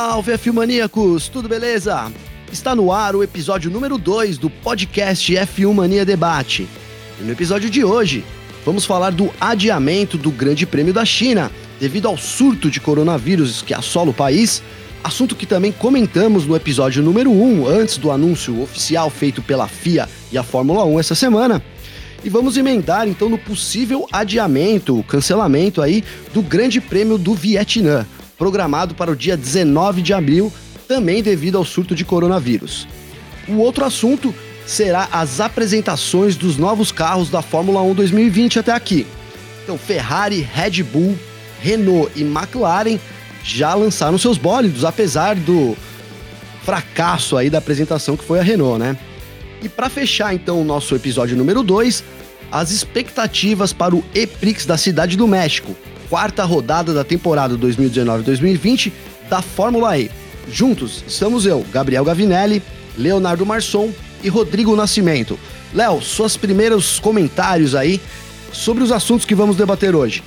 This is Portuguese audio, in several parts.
Salve, F1 Tudo beleza? Está no ar o episódio número 2 do podcast F1 Mania Debate. E no episódio de hoje, vamos falar do adiamento do Grande Prêmio da China, devido ao surto de coronavírus que assola o país, assunto que também comentamos no episódio número 1, um, antes do anúncio oficial feito pela FIA e a Fórmula 1 essa semana. E vamos emendar então no possível adiamento, cancelamento aí do Grande Prêmio do Vietnã, programado para o dia 19 de abril, também devido ao surto de coronavírus. O outro assunto será as apresentações dos novos carros da Fórmula 1 2020 até aqui. Então, Ferrari, Red Bull, Renault e McLaren já lançaram seus bólidos, apesar do fracasso aí da apresentação que foi a Renault, né? E para fechar então o nosso episódio número 2, as expectativas para o EPRIX da Cidade do México, quarta rodada da temporada 2019-2020 da Fórmula E. Juntos estamos eu, Gabriel Gavinelli, Leonardo Marçom e Rodrigo Nascimento. Léo, suas primeiros comentários aí sobre os assuntos que vamos debater hoje.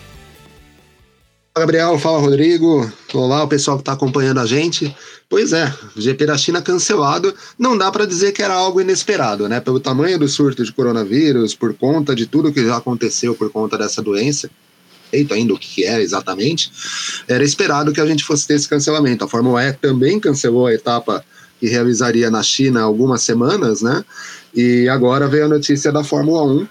Fala Gabriel, fala Rodrigo, olá o pessoal que está acompanhando a gente. Pois é, GP da China cancelado, não dá para dizer que era algo inesperado, né? Pelo tamanho do surto de coronavírus, por conta de tudo que já aconteceu por conta dessa doença, feito ainda o que é exatamente, era esperado que a gente fosse ter esse cancelamento. A Fórmula E também cancelou a etapa que realizaria na China algumas semanas, né? E agora veio a notícia da Fórmula 1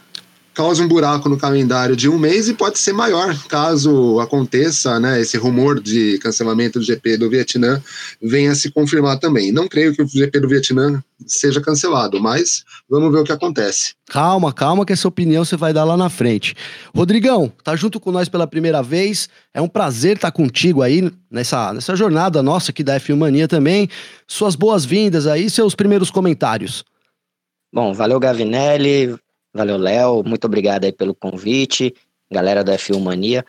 causa um buraco no calendário de um mês e pode ser maior caso aconteça né, esse rumor de cancelamento do GP do Vietnã venha se confirmar também. Não creio que o GP do Vietnã seja cancelado, mas vamos ver o que acontece. Calma, calma, que essa opinião você vai dar lá na frente. Rodrigão, tá junto com nós pela primeira vez. É um prazer estar contigo aí nessa, nessa jornada nossa aqui da F1 Mania também. Suas boas-vindas aí, seus primeiros comentários. Bom, valeu Gavinelli, Valeu, Léo. Muito obrigado aí pelo convite, galera da F1 Mania.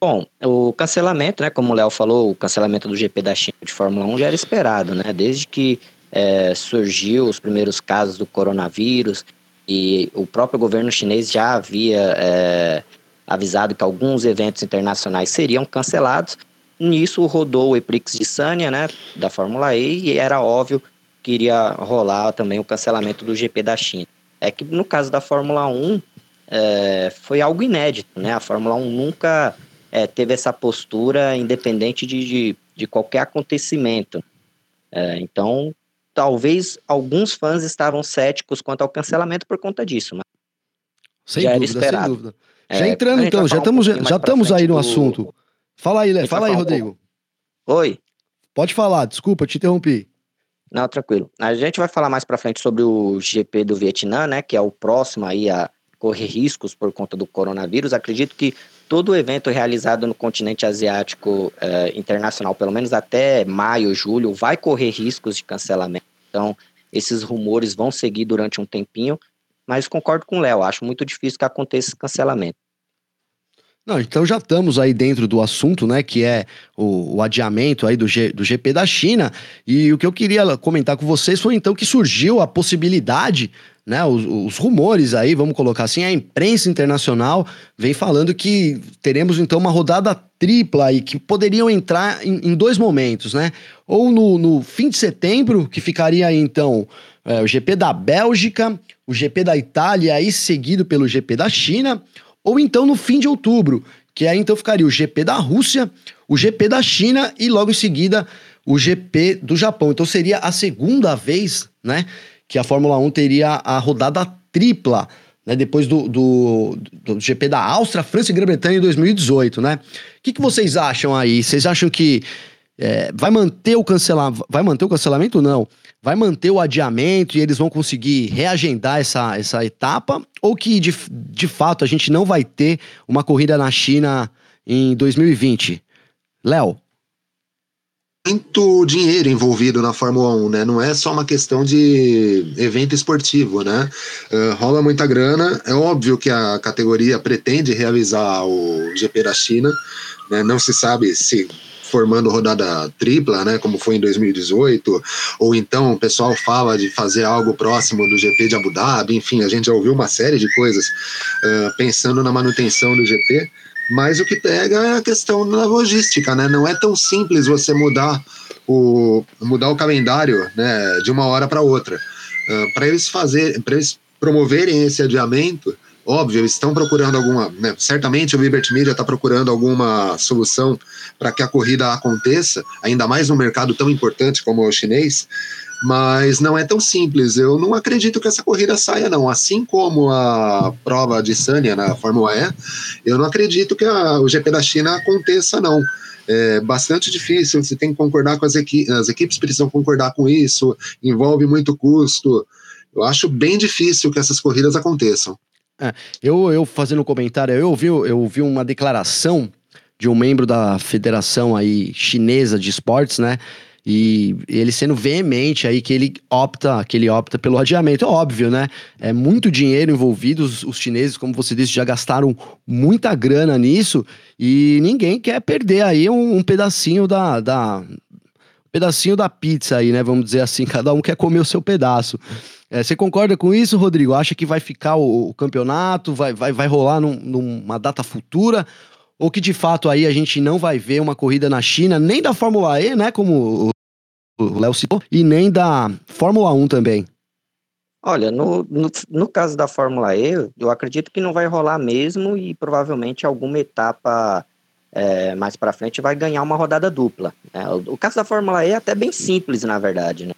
Bom, o cancelamento, né, como o Léo falou, o cancelamento do GP da China de Fórmula 1 já era esperado, né? Desde que é, surgiu os primeiros casos do coronavírus e o próprio governo chinês já havia é, avisado que alguns eventos internacionais seriam cancelados. Nisso rodou o Eprix de Sanya, né, da Fórmula E, e era óbvio que iria rolar também o cancelamento do GP da China. É que no caso da Fórmula 1 é, foi algo inédito, né? A Fórmula 1 nunca é, teve essa postura independente de, de, de qualquer acontecimento. É, então, talvez alguns fãs estavam céticos quanto ao cancelamento por conta disso, mas sem já dúvida, era esperado. Sem dúvida. É, já entrando então, já estamos um já estamos aí no do... assunto. Fala aí, Lé, fala aí, Rodrigo. Oi. Pode falar, desculpa, te interrompi. Não, tranquilo. A gente vai falar mais para frente sobre o GP do Vietnã, né, que é o próximo aí a correr riscos por conta do coronavírus. Acredito que todo evento realizado no continente asiático eh, internacional, pelo menos até maio, julho, vai correr riscos de cancelamento. Então, esses rumores vão seguir durante um tempinho, mas concordo com o Léo, acho muito difícil que aconteça esse cancelamento. Não, então já estamos aí dentro do assunto, né, que é o, o adiamento aí do, G, do GP da China. E o que eu queria comentar com vocês foi então que surgiu a possibilidade, né, os, os rumores aí, vamos colocar assim, a imprensa internacional vem falando que teremos então uma rodada tripla aí, que poderiam entrar em, em dois momentos, né? Ou no, no, fim de setembro, que ficaria aí então é, o GP da Bélgica, o GP da Itália, aí seguido pelo GP da China ou então no fim de outubro, que aí então ficaria o GP da Rússia, o GP da China e logo em seguida o GP do Japão. Então seria a segunda vez, né, que a Fórmula 1 teria a rodada tripla, né, depois do, do, do GP da Áustria, França e Grã-Bretanha em 2018, né? O que, que vocês acham aí? Vocês acham que é, vai manter o cancelamento? Vai manter o cancelamento ou não? Vai manter o adiamento e eles vão conseguir reagendar essa, essa etapa? Ou que de, de fato a gente não vai ter uma corrida na China em 2020? Léo? muito dinheiro envolvido na Fórmula 1, né? Não é só uma questão de evento esportivo, né? Uh, rola muita grana. É óbvio que a categoria pretende realizar o GP da China, né? Não se sabe se formando rodada tripla, né, como foi em 2018, ou então o pessoal fala de fazer algo próximo do GP de Abu Dhabi, enfim, a gente já ouviu uma série de coisas uh, pensando na manutenção do GP, mas o que pega é a questão da logística, né, não é tão simples você mudar o, mudar o calendário né, de uma hora para outra. Uh, para eles fazer, para eles promoverem esse adiamento, óbvio, eles estão procurando alguma, né, certamente o Liberty Media está procurando alguma solução para que a corrida aconteça, ainda mais num mercado tão importante como o chinês, mas não é tão simples. Eu não acredito que essa corrida saia, não. Assim como a prova de Sanya na Fórmula E, eu não acredito que a, o GP da China aconteça, não. É bastante difícil, você tem que concordar com as equipes, as equipes precisam concordar com isso, envolve muito custo. Eu acho bem difícil que essas corridas aconteçam. É, eu, eu fazendo um comentário, eu ouvi, eu ouvi uma declaração de um membro da federação aí chinesa de esportes, né? E ele sendo veemente aí que ele opta, que ele opta pelo adiamento, é óbvio, né? É muito dinheiro envolvido, os, os chineses, como você disse, já gastaram muita grana nisso e ninguém quer perder aí um, um pedacinho da, da um pedacinho da pizza aí, né? Vamos dizer assim, cada um quer comer o seu pedaço. É, você concorda com isso, Rodrigo? Acha que vai ficar o, o campeonato, vai, vai, vai rolar num, numa data futura? Ou que de fato aí a gente não vai ver uma corrida na China, nem da Fórmula E, né? Como o Léo citou, e nem da Fórmula 1 também. Olha, no, no, no, caso da Fórmula E, eu acredito que não vai rolar mesmo e provavelmente alguma etapa é, mais para frente vai ganhar uma rodada dupla. Né? O, o, caso da Fórmula E é até bem simples, na verdade, né?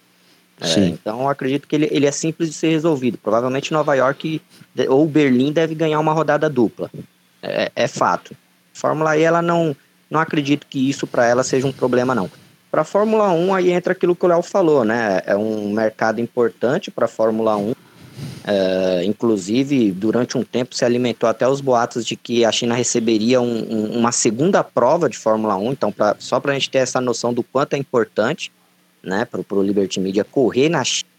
É, então acredito que ele, ele é simples de ser resolvido. Provavelmente Nova York ou Berlim deve ganhar uma rodada dupla. É, é fato. Fórmula E, ela não, não acredito que isso para ela seja um problema, não. Para a Fórmula 1, aí entra aquilo que o Léo falou, né? É um mercado importante para a Fórmula 1. É, inclusive, durante um tempo se alimentou até os boatos de que a China receberia um, um, uma segunda prova de Fórmula 1. Então, pra, só para a gente ter essa noção do quanto é importante né, para o Liberty Media correr na China.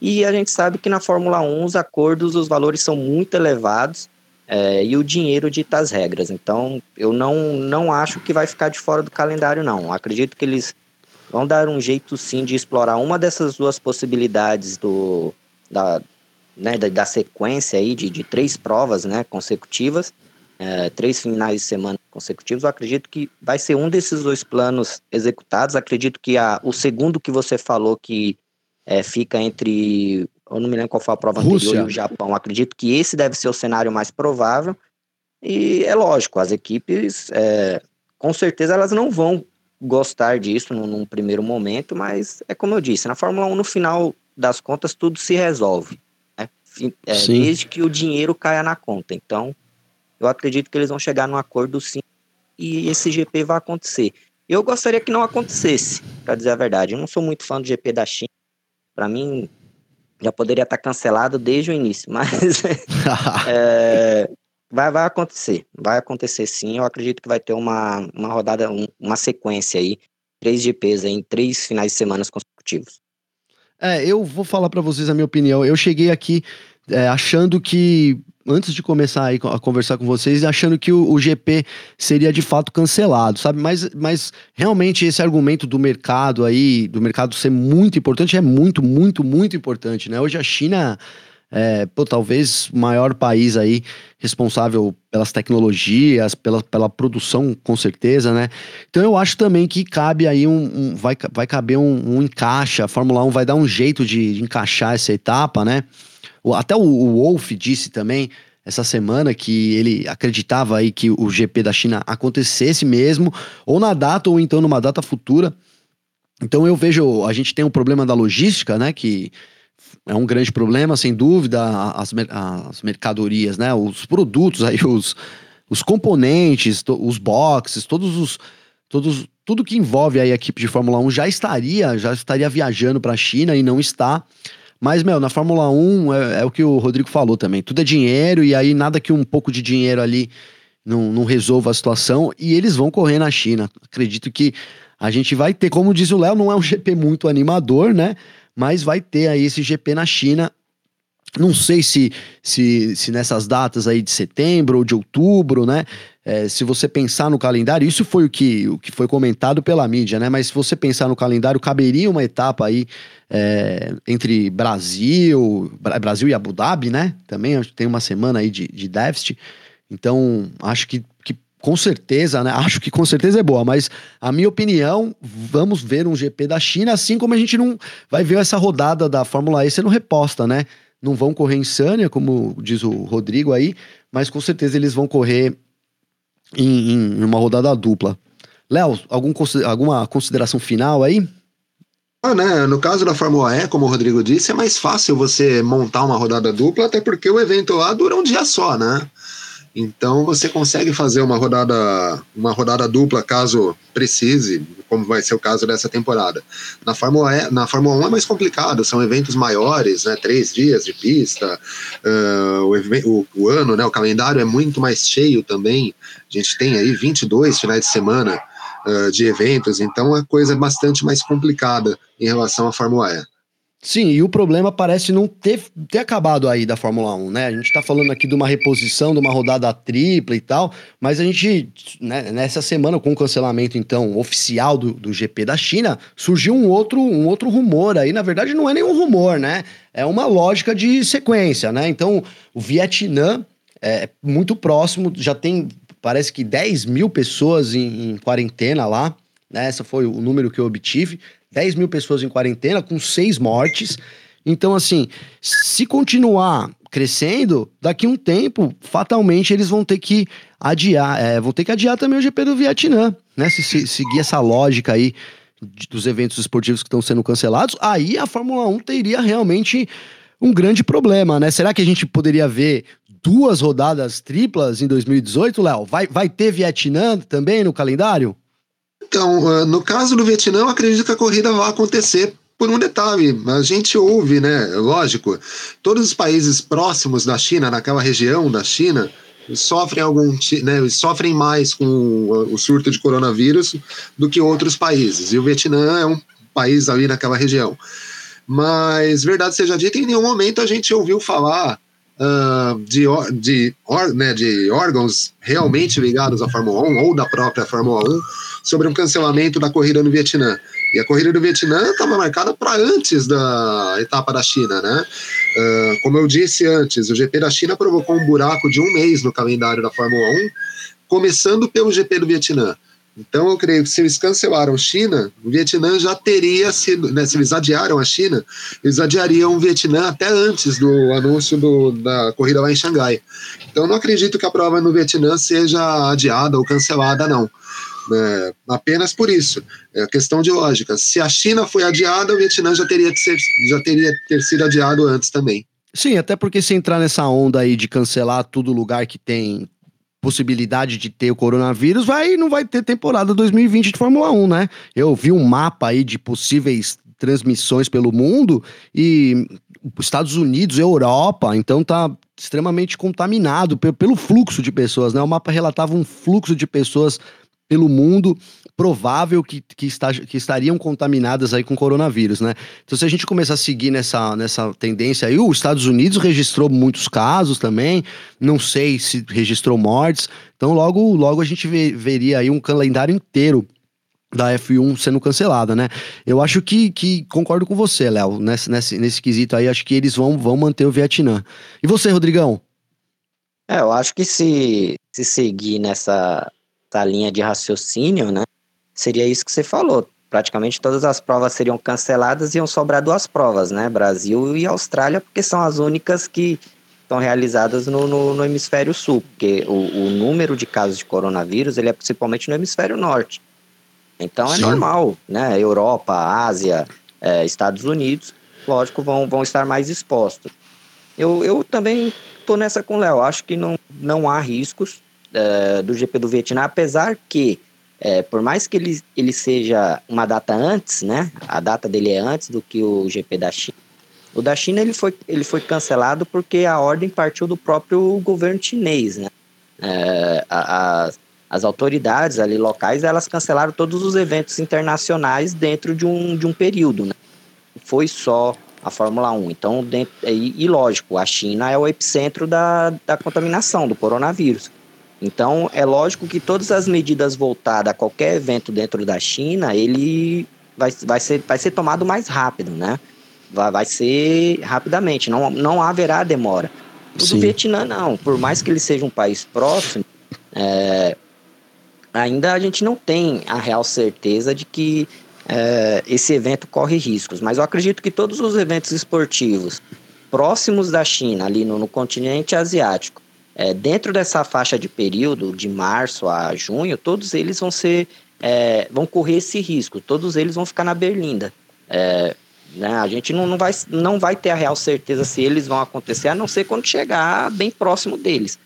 E a gente sabe que na Fórmula 1 os acordos, os valores são muito elevados é, e o dinheiro dita as regras. Então, eu não, não acho que vai ficar de fora do calendário, não. Acredito que eles vão dar um jeito, sim, de explorar uma dessas duas possibilidades do, da, né, da, da, sequência aí de, de três provas né, consecutivas, é, três finais de semana consecutivos. Eu acredito que vai ser um desses dois planos executados. Acredito que a, o segundo que você falou que é, fica entre eu não me lembro qual foi a prova Rússia. anterior, e o Japão. Acredito que esse deve ser o cenário mais provável. E é lógico, as equipes, é, com certeza, elas não vão gostar disso num, num, primeiro momento, mas é como eu disse, na Fórmula 1, no final das contas, tudo se resolve. Né? É, desde que o dinheiro caia na conta. Então, eu acredito que eles vão chegar num acordo sim e esse GP vai acontecer. Eu gostaria que não acontecesse, para dizer a verdade. Eu não sou muito fã do GP da China. Para mim, já poderia estar cancelado desde o início, mas é, vai, vai acontecer, vai acontecer sim. Eu acredito que vai ter uma, uma rodada, um, uma sequência aí, três GPs aí, em três finais de semana consecutivos. É, eu vou falar para vocês a minha opinião. Eu cheguei aqui é, achando que antes de começar a conversar com vocês, achando que o, o, GP seria de fato cancelado, sabe? Mas, mas realmente esse argumento do mercado aí, do mercado ser muito importante, é muito, muito, muito importante, né? Hoje a China é, pô, talvez o maior país aí responsável pelas tecnologias, pela, pela produção, com certeza, né? Então eu acho também que cabe aí um. um vai, vai caber um, um encaixe, a Fórmula 1 vai dar um jeito de, de encaixar essa etapa, né? Até o, o Wolf disse também essa semana que ele acreditava aí que o GP da China acontecesse mesmo, ou na data, ou então numa data futura. Então eu vejo, a gente tem um problema da logística, né? Que é um grande problema, sem dúvida, as, as mercadorias, né? Os produtos aí, os, os componentes, os boxes, todos os. Todos, tudo que envolve aí a equipe de Fórmula 1 já estaria, já estaria viajando para a China e não está. Mas, meu, na Fórmula 1 é, é, o que o Rodrigo falou também. Tudo é dinheiro, e aí nada que um pouco de dinheiro ali não, não resolva a situação. E eles vão correr na China. Acredito que a gente vai ter, como diz o Léo, não é um GP muito animador, né? Mas vai ter aí esse GP na China. Não sei se, se, se nessas datas aí de setembro ou de outubro, né? É, se você pensar no calendário, isso foi o que, o que foi comentado pela mídia, né? Mas se você pensar no calendário, caberia uma etapa aí é, entre Brasil, Brasil e Abu Dhabi, né? Também tem uma semana aí de, de déficit. Então, acho que, que com certeza, né? Acho que com certeza é boa, mas a minha opinião, vamos ver um GP da China, assim como a gente não vai ver essa rodada da Fórmula E sendo reposta, né? Não vão correr em Sânia, como diz o Rodrigo aí, mas com certeza eles vão correr em, em uma rodada dupla. Léo, algum, alguma consideração final aí? Ah, né? No caso da Fórmula E, como o Rodrigo disse, é mais fácil você montar uma rodada dupla, até porque o evento lá dura um dia só, né? Então você consegue fazer uma rodada, uma rodada dupla caso precise, como vai ser o caso dessa temporada. Na Fórmula, e, na Fórmula 1 é mais complicado, são eventos maiores, né, três dias de pista, uh, o, o, o, ano, né, o calendário é muito mais cheio também, a gente tem aí 22 finais de semana uh, de eventos, então a coisa é bastante mais complicada em relação à Fórmula E. Sim, e o problema parece não ter, ter acabado aí da Fórmula 1, né? A gente tá falando aqui de uma reposição, de uma rodada tripla e tal, mas a gente, né, nessa semana, com o cancelamento, então, oficial do, do GP da China, surgiu um outro, um outro rumor aí. Na verdade, não é nenhum rumor, né? É uma lógica de sequência, né? Então, o Vietnã é muito próximo, já tem, parece que 10 mil pessoas em, em quarentena lá, né? Esse foi o número que eu obtive. 10 mil pessoas em quarentena, com seis mortes. Então, assim, se continuar crescendo, daqui um tempo, fatalmente eles vão ter que adiar, é, vão ter que adiar também o GP do Vietnã, né? Se, se seguir essa lógica aí dos eventos esportivos que estão sendo cancelados, aí a Fórmula 1 teria realmente um grande problema, né? Será que a gente poderia ver duas rodadas triplas em 2018, Léo? Vai, vai ter Vietnã também no calendário? Então, ah, no caso do Vietnã, eu acredito que a corrida vai acontecer por um detalhe. A gente ouve, né? Lógico, todos os países próximos da China, naquela região da China, sofrem algum, né, sofrem mais com o surto de coronavírus do que outros países. E o Vietnã é um país ali naquela região. Mas, verdade seja dita, em nenhum momento a gente ouviu falar uh, de, de, or, né, de órgãos realmente ligados à Fórmula 1 ou da própria Fórmula 1 sobre um cancelamento da corrida no Vietnã. E a corrida do Vietnã estava marcada para antes da etapa da China, né? Uh, como eu disse antes, o GP da China provocou um buraco de um mês no calendário da Fórmula 1, começando pelo GP do Vietnã. Então, eu creio que se eles cancelaram China, o Vietnã já teria sido, né, se eles adiaram a China, eles adiariam o Vietnã até antes do anúncio do, da corrida lá em Xangai. Então, não acredito que a prova no Vietnã seja adiada ou cancelada, não. É, apenas por isso. É questão de lógica. Se a China foi adiada, o Vietnã já teria, ser, já teria ter sido adiado antes também. Sim, até porque se entrar nessa onda aí de cancelar todo lugar que tem possibilidade de ter o coronavírus, vai não vai ter temporada 2020 de Fórmula 1, né? Eu vi um mapa aí de possíveis transmissões pelo mundo e Estados Unidos, Europa, então tá extremamente contaminado pelo fluxo de pessoas, né? O mapa relatava um fluxo de pessoas pelo mundo provável que, que, está, que estariam contaminadas aí com coronavírus, né? Então, se a gente começar a seguir nessa, nessa tendência aí, os Estados Unidos registrou muitos casos também, não sei se registrou mortes, então logo, logo a gente veria aí um calendário inteiro da F1 sendo cancelada, né? Eu acho que, que concordo com você, Léo, nesse, nesse, nesse quesito aí, acho que eles vão, vão manter o Vietnã. E você, Rodrigão? É, eu acho que se, se seguir nessa, essa linha de raciocínio, né? Seria isso que você falou. Praticamente todas as provas seriam canceladas e iam sobrar duas provas, né? Brasil e Austrália, porque são as únicas que estão realizadas no, no, no hemisfério sul, porque o, o, número de casos de coronavírus ele é principalmente no hemisfério norte. Então é Sim. normal, né? Europa, Ásia, é, Estados Unidos, lógico, vão, vão estar mais expostos. Eu, eu também estou nessa com o Léo, acho que não, não há riscos é, do GP do Vietnã, apesar que é, por mais que ele, ele seja uma data antes, né? A data dele é antes do que o GP da China. O da China ele foi, ele foi cancelado porque a ordem partiu do próprio governo chinês, né? É, a, a, as autoridades ali locais elas cancelaram todos os eventos internacionais dentro de um, de um período, né? Foi só a Fórmula 1. Então, dentro, e, e lógico, a China é o epicentro da, da contaminação do coronavírus. Então, é lógico que todas as medidas voltadas a qualquer evento dentro da China, ele vai, vai, ser, vai ser tomado mais rápido, né? Vai, vai ser rapidamente, não, não haverá demora. O Vietnã, não. Por mais que ele seja um país próximo, é, ainda a gente não tem a real certeza de que é, esse evento corre riscos, mas eu acredito que todos os eventos esportivos próximos da China, ali no, no continente asiático, é, dentro dessa faixa de período, de março a junho, todos eles vão ser, é, vão correr esse risco, todos eles vão ficar na berlinda. É, né, a gente não, não, vai, não vai ter a real certeza se eles vão acontecer, a não ser quando chegar bem próximo deles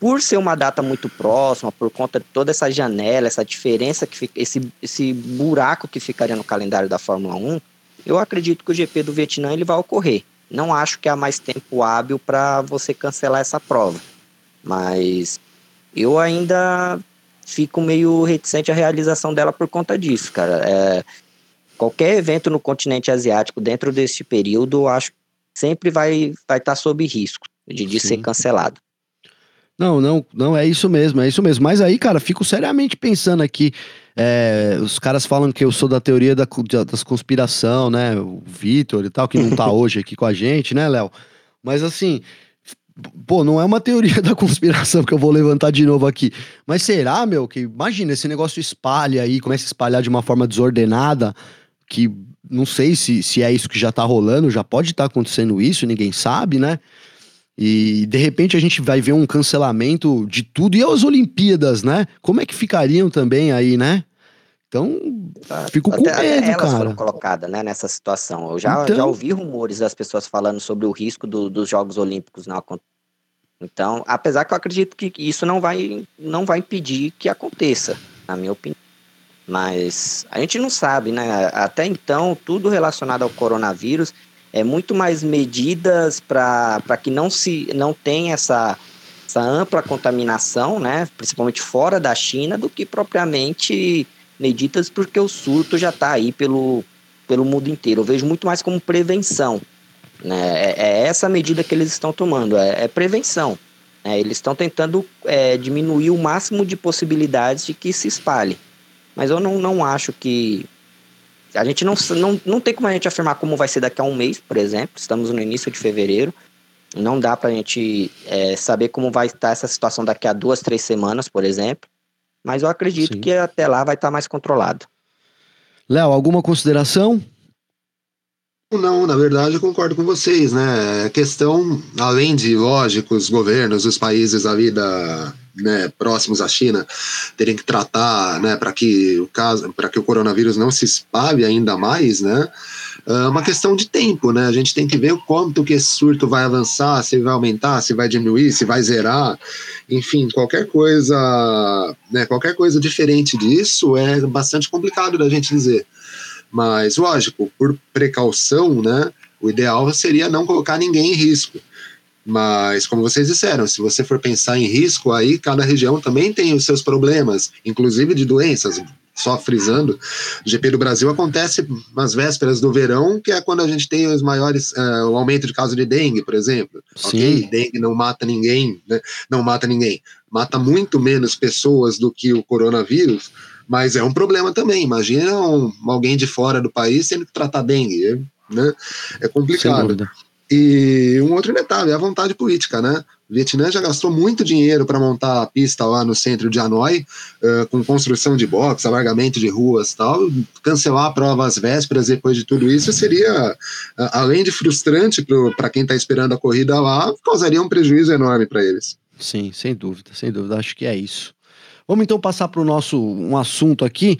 por ser uma data muito próxima, por conta de toda essa janela, essa diferença que fica, esse, esse buraco que ficaria no calendário da Fórmula 1, eu acredito que o GP do Vietnã ele vai ocorrer. Não acho que há mais tempo hábil para você cancelar essa prova. Mas eu ainda fico meio reticente à realização dela por conta disso, cara. É, qualquer evento no continente asiático dentro desse período, acho que sempre vai estar vai tá sob risco de, de ser cancelado. Não, não, não, é isso mesmo, é isso mesmo. Mas aí, cara, fico seriamente pensando aqui. É, os caras falam que eu sou da teoria da, das conspiração, né? O Vitor e tal, que não tá hoje aqui com a gente, né, Léo? Mas assim, pô, não é uma teoria da conspiração que eu vou levantar de novo aqui. Mas será, meu, que imagina, esse negócio espalha aí, começa a espalhar de uma forma desordenada, que não sei se, se é isso que já tá rolando, já pode estar tá acontecendo isso, ninguém sabe, né? E de repente a gente vai ver um cancelamento de tudo. E as Olimpíadas, né? Como é que ficariam também aí, né? Então, fico com até, medo, elas cara. foram colocadas né, nessa situação. Eu já, então... já ouvi rumores das pessoas falando sobre o risco do, dos Jogos Olímpicos não Então, apesar que eu acredito que isso não vai, não vai impedir que aconteça, na minha opinião. Mas a gente não sabe, né? Até então, tudo relacionado ao coronavírus é muito mais medidas para que não se não tenha essa, essa ampla contaminação, né, principalmente fora da China, do que propriamente medidas porque o surto já está aí pelo, pelo mundo inteiro. Eu vejo muito mais como prevenção. Né? É, é essa medida que eles estão tomando, é, é prevenção. Né? Eles estão tentando é, diminuir o máximo de possibilidades de que se espalhe. Mas eu não, não acho que a gente não, não, não tem como a gente afirmar como vai ser daqui a um mês, por exemplo. Estamos no início de fevereiro. Não dá para a gente é, saber como vai estar essa situação daqui a duas, três semanas, por exemplo. Mas eu acredito Sim. que até lá vai estar mais controlado. Léo, alguma consideração? Não, na verdade eu concordo com vocês, né? A questão, além de, lógico, os governos, os países ali da, né, próximos à China terem que tratar, né, para que o caso, para que o coronavírus não se espalhe ainda mais, né? É uma questão de tempo, né? A gente tem que ver o quanto que esse surto vai avançar, se vai aumentar, se vai diminuir, se vai zerar, enfim, qualquer coisa, né? Qualquer coisa diferente disso é bastante complicado da gente dizer. Mas, lógico, por precaução, né? O ideal seria não colocar ninguém em risco. Mas, como vocês disseram, se você for pensar em risco, aí cada região também tem os seus problemas, inclusive de doenças. Só frisando, o GP do Brasil acontece nas vésperas do verão, que é quando a gente tem os maiores, uh, o aumento de casos de dengue, por exemplo. Sim. Ok, dengue não mata ninguém, né? não mata ninguém, mata muito menos pessoas do que o coronavírus, mas é um problema também. Imagina um, alguém de fora do país tendo que tratar dengue, né? É complicado. E um outro detalhe é a vontade política, né? O Vietnã já gastou muito dinheiro para montar a pista lá no centro de Hanoi, uh, com construção de box, alargamento de ruas e tal. Cancelar a prova às vésperas depois de tudo isso seria, uh, além de frustrante para quem está esperando a corrida lá, causaria um prejuízo enorme para eles. Sim, sem dúvida, sem dúvida. Acho que é isso. Vamos então passar para o nosso um assunto aqui,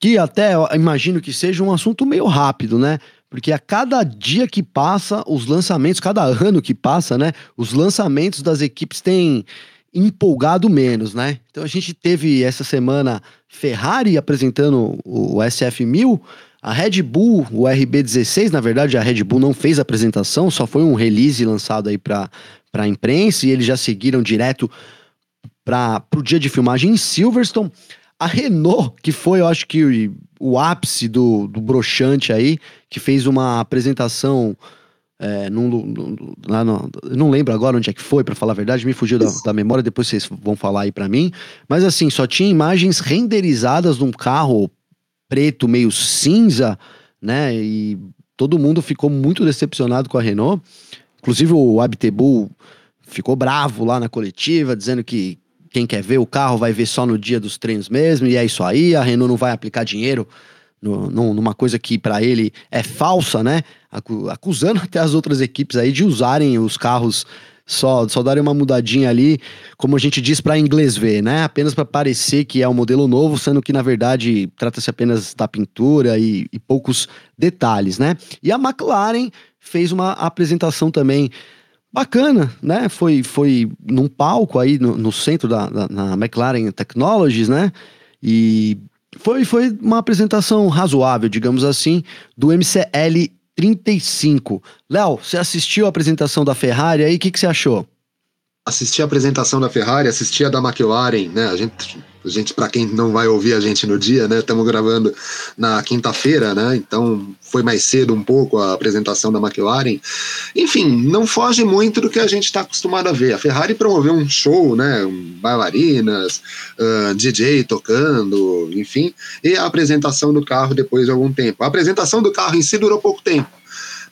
que até imagino que seja um assunto meio rápido, né? Porque a cada dia que passa, os lançamentos, cada ano que passa, né? Os lançamentos das equipes têm empolgado menos, né? Então a gente teve essa semana Ferrari apresentando o SF1000, a Red Bull, o RB16, na verdade a Red Bull não fez a apresentação, só foi um release lançado aí para a imprensa e eles já seguiram direto para o dia de filmagem em Silverstone. A Renault, que foi, eu acho que o ápice do, do broxante aí, que fez uma apresentação. É, num, num, lá no, não lembro agora onde é que foi, para falar a verdade, me fugiu da, da, memória, depois vocês vão falar aí para mim. Mas assim, só tinha imagens renderizadas num carro preto, meio cinza, né? E todo mundo ficou muito decepcionado com a Renault. Inclusive o Abtebu ficou bravo lá na coletiva, dizendo que quem quer ver o carro vai ver só no dia dos treinos mesmo, e é isso aí. A Renault não vai aplicar dinheiro no, no, numa coisa que para ele é falsa, né? Acusando até as outras equipes aí de usarem os carros só, só darem uma mudadinha ali, como a gente diz para inglês ver, né? Apenas para parecer que é um modelo novo, sendo que na verdade trata-se apenas da pintura e, e, poucos detalhes, né? E a McLaren fez uma apresentação também bacana, né? Foi, foi num palco aí no, no centro da, da na McLaren Technologies, né? E foi, foi uma apresentação razoável, digamos assim, do MCL 35. Léo, você assistiu a apresentação da Ferrari aí, o que, que você achou? Assisti a apresentação da Ferrari, assisti a da McLaren, né? A gente, gente para quem não vai ouvir a gente no dia, né? Estamos gravando na quinta-feira, né? Então foi mais cedo um pouco a apresentação da McLaren. Enfim, não foge muito do que a gente está acostumado a ver. A Ferrari promoveu um show, né? Bailarinas, uh, DJ tocando, enfim, e a apresentação do carro depois de algum tempo. A apresentação do carro em si durou pouco tempo,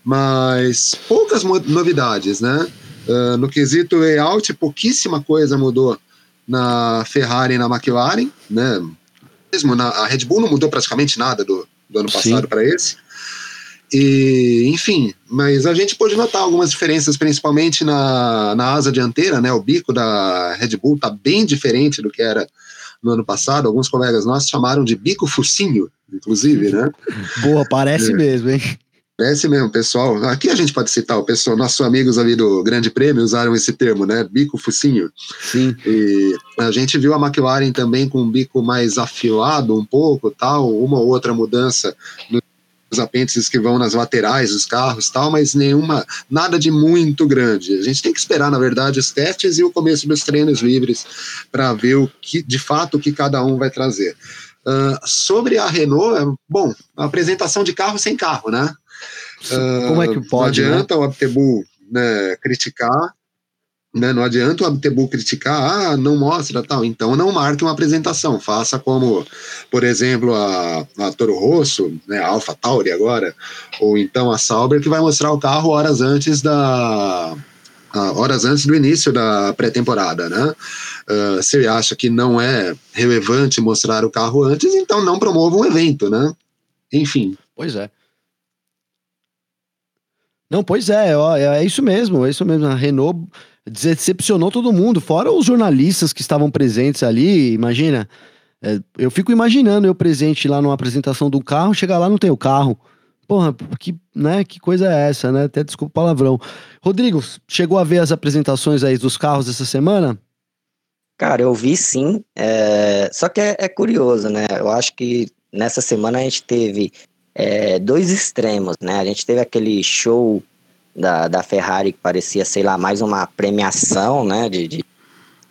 mas poucas novidades, né? Uh, no quesito layout, pouquíssima coisa mudou na Ferrari e na McLaren, né? Mesmo na a Red Bull não mudou praticamente nada do, do ano passado para esse. E, enfim, mas a gente pode notar algumas diferenças, principalmente na, na asa dianteira, né? O bico da Red Bull tá bem diferente do que era no ano passado. Alguns colegas nossos chamaram de bico focinho, inclusive, né? Boa, parece é. mesmo, hein? Parece mesmo, pessoal. Aqui a gente pode citar o pessoal, nossos amigos ali do Grande Prêmio usaram esse termo, né? Bico focinho. Sim. E a gente viu a McLaren também com um bico mais afilado um pouco, tal, uma ou outra mudança nos apêndices que vão nas laterais dos carros, tal, mas nenhuma, nada de muito grande. A gente tem que esperar, na verdade, os testes e o começo dos treinos livres para ver o que, de fato, o que cada um vai trazer. Uh, sobre a Renault, é, bom, a apresentação de carro sem carro, né? Como é que pode? Não adianta né? o Abtebu né, criticar, né, não adianta o Abtebu criticar, ah, não mostra tal. Então não marque uma apresentação, faça como, por exemplo, a, a Toro Rosso, né, a Alpha Tauri agora, ou então a Sauber, que vai mostrar o carro horas antes da. horas antes do início da pré-temporada, né? Uh, se ele acha que não é relevante mostrar o carro antes, então não promova um evento, né? Enfim. Pois é. Não, pois é, é, é isso mesmo, é isso mesmo. A Renault decepcionou todo mundo, fora os jornalistas que estavam presentes ali, imagina. É, eu fico imaginando eu presente lá numa apresentação do carro, chegar lá não tem o carro. Porra, que, né, que coisa é essa, né? Até desculpa o palavrão. Rodrigo, chegou a ver as apresentações aí dos carros essa semana? Cara, eu vi sim. É... Só que é, é curioso, né? Eu acho que nessa semana a gente teve é, dois extremos, né? A gente teve aquele show da, da Ferrari que parecia, sei lá, mais uma premiação, né? De, de,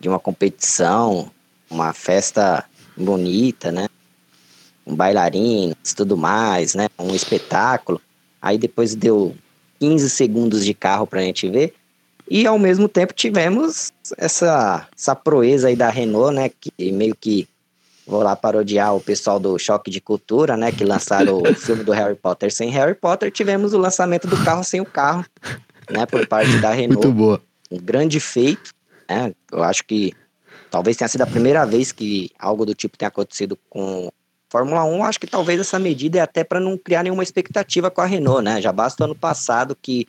de uma competição, uma festa bonita, né? Um bailarino, tudo mais, né? Um espetáculo. Aí depois deu 15 segundos de carro pra gente ver. E ao mesmo tempo tivemos essa, essa proeza aí da Renault, né? Que meio que Vou lá parodiar o pessoal do Choque de Cultura, né? Que lançaram o filme do Harry Potter sem Harry Potter. Tivemos o lançamento do carro sem o carro, né? Por parte da Renault. Muito boa. Um grande feito, né? Eu acho que talvez tenha sido a primeira vez que algo do tipo tenha acontecido com Fórmula 1. Acho que talvez essa medida é até para não criar nenhuma expectativa com a Renault, né? Já basta o ano passado que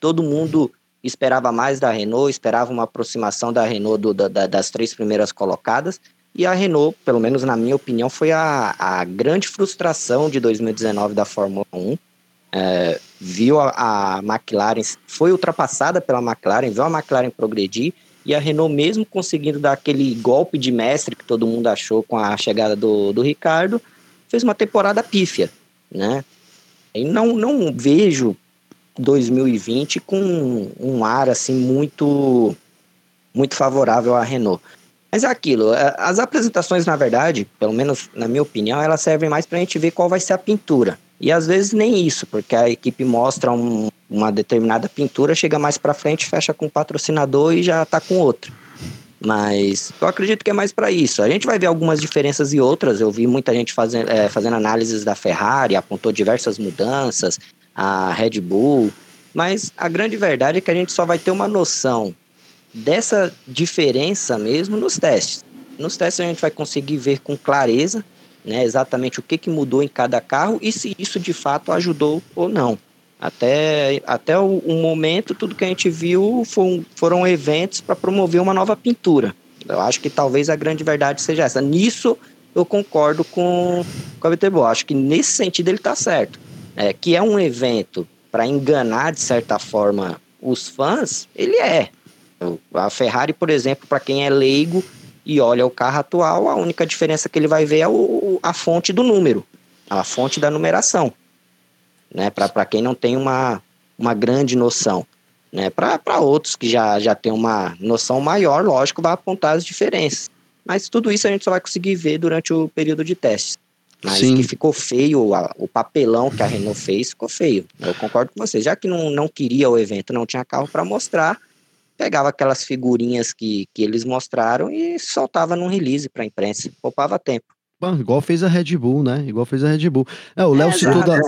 todo mundo esperava mais da Renault, esperava uma aproximação da Renault do, da, das três primeiras colocadas. E a Renault, pelo menos na minha opinião, foi a, a grande frustração de 2019 da Fórmula 1. É, viu a, a, McLaren, foi ultrapassada pela McLaren, viu a McLaren progredir e a Renault, mesmo conseguindo dar aquele golpe de mestre que todo mundo achou com a chegada do, do Ricardo, fez uma temporada pífia, né? E não, não vejo 2020 com um ar assim muito muito favorável à Renault. Mas é aquilo, é, as apresentações, na verdade, pelo menos na minha opinião, elas servem mais para a gente ver qual vai ser a pintura. E às vezes nem isso, porque a equipe mostra um, uma determinada pintura, chega mais para frente, fecha com o patrocinador e já está com outra. Mas eu acredito que é mais para isso. A gente vai ver algumas diferenças e outras. Eu vi muita gente fazendo, é, fazendo análises da Ferrari, apontou diversas mudanças, a Red Bull. Mas a grande verdade é que a gente só vai ter uma noção dessa diferença mesmo nos testes. Nos testes a gente vai conseguir ver com clareza né, exatamente o que, que mudou em cada carro e se isso de fato ajudou ou não. Até, até o, o momento, tudo que a gente viu foram, foram eventos para promover uma nova pintura. Eu acho que talvez a grande verdade seja essa. Nisso eu concordo com, com a Viterbo. Acho que nesse sentido ele está certo. É, que é um evento para enganar, de certa forma, os fãs, ele é. A Ferrari, por exemplo, para quem é leigo, e olha o carro atual, a única diferença que ele vai ver é o, a fonte do número, a fonte da numeração. Né? Para quem não tem uma, uma grande noção. Né? Para outros que já, já têm uma noção maior, lógico, vai apontar as diferenças. Mas tudo isso a gente só vai conseguir ver durante o período de testes. Mas Sim. que ficou feio, a, o papelão que a Renault fez ficou feio. Eu concordo com você. Já que não, não queria o evento, não tinha carro para mostrar, pegava aquelas figurinhas que, que eles mostraram e soltava num release para a imprensa, poupava tempo. Bom, igual fez a Red Bull, né? Igual fez a Red Bull. É, o Léo é, citou da,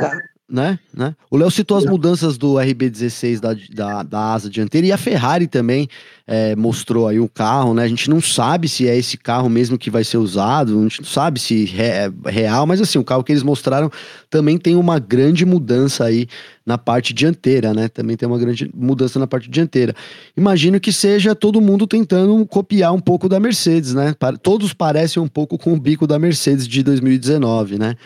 né? né? O Léo citou as mudanças do RB16 da, da, da asa dianteira e a Ferrari também é, mostrou aí o carro, né? A gente não sabe se é esse carro mesmo que vai ser usado, a gente não sabe se é real, mas assim, o carro que eles mostraram também tem uma grande mudança aí na parte dianteira, né? Também tem uma grande mudança na parte dianteira. Imagino que seja todo mundo tentando copiar um pouco da Mercedes, né? Todos parecem um pouco com o bico da Mercedes de 2019, né?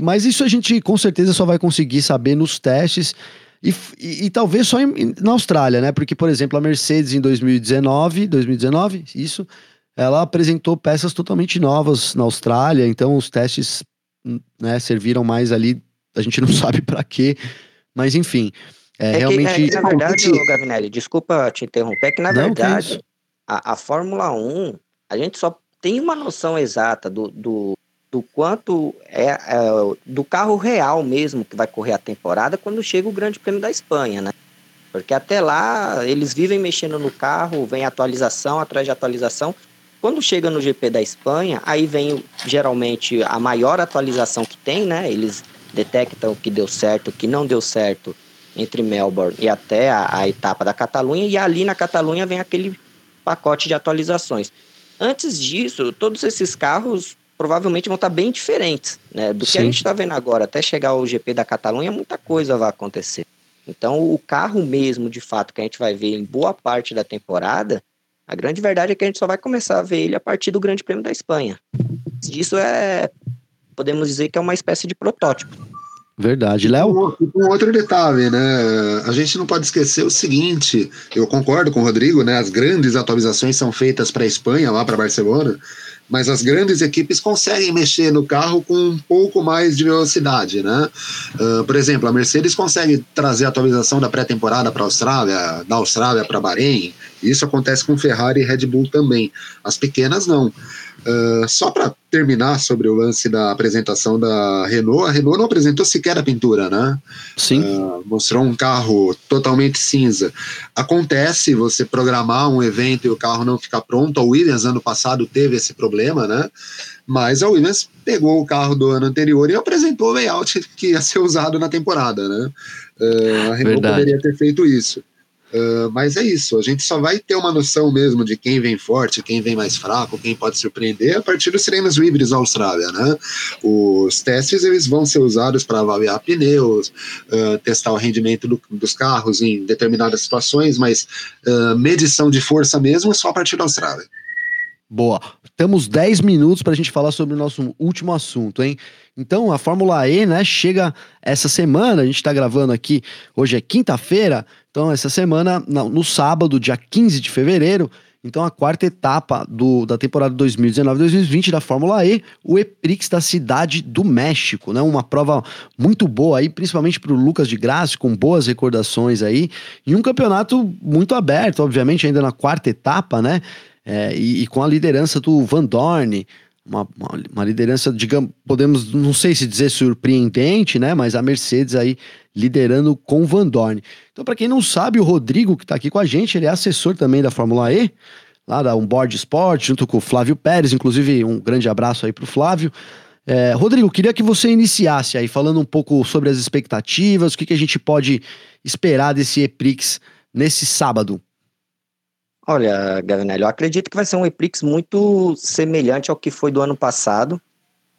Mas isso a gente com certeza só vai conseguir saber nos testes. E, e, e talvez só em, na Austrália, né? Porque, por exemplo, a Mercedes em 2019, 2019, isso, ela apresentou peças totalmente novas na Austrália, então os testes né, serviram mais ali, a gente não sabe para quê, mas enfim. É, é realmente. Que, é, na verdade, Gavinelli, desculpa te interromper, é que na não, verdade, que a, a Fórmula 1, a gente só tem uma noção exata do, do, do quanto é, é, do carro real mesmo que vai correr a temporada quando chega o Grande Prêmio da Espanha, né? Porque até lá eles vivem mexendo no carro, vem atualização atrás de atualização. Quando chega no GP da Espanha, aí vem geralmente a maior atualização que tem, né? Eles detectam o que deu certo, o que não deu certo entre Melbourne e até a, a etapa da Catalunha, e ali na Catalunha vem aquele pacote de atualizações. Antes disso, todos esses carros provavelmente vão estar bem diferentes, né? Do Sim. que a gente está vendo agora, até chegar ao GP da Catalunha, muita coisa vai acontecer. Então, o carro mesmo, de fato, que a gente vai ver em boa parte da temporada, a grande verdade é que a gente só vai começar a ver ele a partir do Grande Prêmio da Espanha. Isso é, podemos dizer que é uma espécie de protótipo. Verdade, Léo? Um, um, outro detalhe, né? A gente não pode esquecer o seguinte: eu concordo com o Rodrigo, né? As grandes atualizações são feitas para a Espanha, lá para Barcelona, mas as grandes equipes conseguem mexer no carro com um pouco mais de velocidade, né? Uh, por exemplo, a Mercedes consegue trazer a atualização da pré-temporada para a Austrália, da Austrália para Bahrein. Isso acontece com Ferrari e Red Bull também. As pequenas não. Uh, só para terminar sobre o lance da apresentação da Renault, a Renault não apresentou sequer a pintura, né? Sim. Uh, mostrou um carro totalmente cinza. Acontece você programar um evento e o carro não ficar pronto. A Williams, ano passado, teve esse problema, né? Mas a Williams pegou o carro do ano anterior e apresentou o layout que ia ser usado na temporada, né? Uh, a Renault Verdade. poderia ter feito isso. Uh, mas é isso, a gente só vai ter uma noção mesmo de quem vem forte, quem vem mais fraco, quem pode surpreender a partir dos treinos livres na Austrália, né? Os testes eles vão ser usados para avaliar pneus, uh, testar o rendimento do, dos carros em determinadas situações, mas uh, medição de força mesmo é só a partir da Austrália. Boa. Temos 10 minutos para a gente falar sobre o nosso último assunto, hein? Então, a Fórmula E, né, chega essa semana, a gente está gravando aqui, hoje é quinta-feira, então essa semana, no sábado, dia 15 de fevereiro, então a quarta etapa do, da temporada 2019-2020 da Fórmula E, o EPRIX da Cidade do México, né? Uma prova muito boa aí, principalmente para o Lucas de Graça, com boas recordações aí, e um campeonato muito aberto, obviamente, ainda na quarta etapa, né? É, e, e, com a liderança do Van Dorn, uma, uma, uma, liderança, digamos, podemos, não sei se dizer surpreendente, né? Mas a Mercedes aí liderando com Van Dorn. Então, para quem não sabe, o Rodrigo, que está aqui com a gente, ele é assessor também da Fórmula E, lá da Onboard Sport, junto com o Flávio Pérez. Inclusive, um grande abraço aí para o Flávio. É, Rodrigo, queria que você iniciasse aí falando um pouco sobre as expectativas, o que, que a gente pode esperar desse EPRIX nesse sábado. Olha, Gavinelli, eu acredito que vai ser um Eprix muito semelhante ao que foi do ano passado.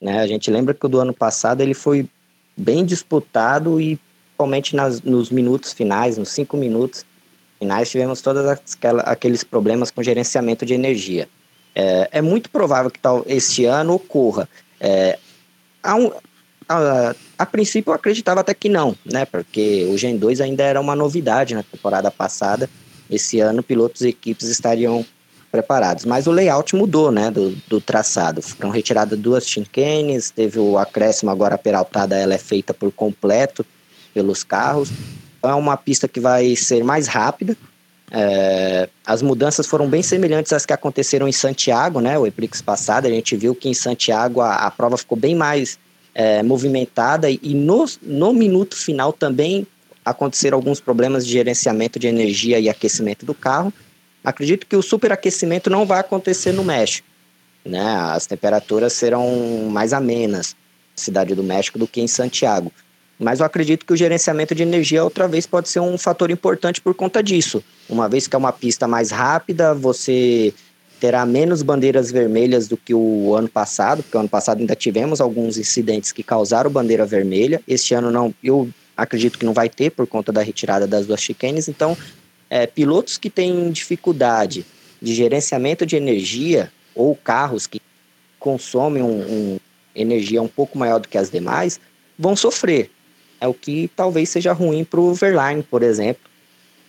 Né? A gente lembra que o do ano passado ele foi bem disputado e principalmente nas, nos minutos finais, nos cinco minutos finais, tivemos todos aqueles problemas com gerenciamento de energia. É, é muito provável que tal este ano ocorra. É, um, a, a, princípio eu acreditava até que não, né? Porque o Gen 2 ainda era uma novidade na temporada passada. Esse ano pilotos e equipes estariam preparados. Mas o layout mudou, né? Do, do traçado. Foram retiradas duas chincanes, teve o acréscimo agora a peraltada, ela é feita por completo pelos carros. Então é uma pista que vai ser mais rápida. É, as mudanças foram bem semelhantes às que aconteceram em Santiago, né? O Eprix passado, a gente viu que em Santiago a, a prova ficou bem mais é, movimentada e no, no minuto final também aconteceram alguns problemas de gerenciamento de energia e aquecimento do carro. Acredito que o superaquecimento não vai acontecer no México. Né? As temperaturas serão mais amenas na cidade do México do que em Santiago. Mas eu acredito que o gerenciamento de energia outra vez pode ser um fator importante por conta disso. Uma vez que é uma pista mais rápida, você terá menos bandeiras vermelhas do que o ano passado, porque o ano passado ainda tivemos alguns incidentes que causaram bandeira vermelha. Este ano não, eu acredito que não vai ter por conta da retirada das duas chicanes. Então, é, pilotos que têm dificuldade de gerenciamento de energia ou carros que consomem um, um, energia um pouco maior do que as demais vão sofrer é o que talvez seja ruim para o Verline, por exemplo,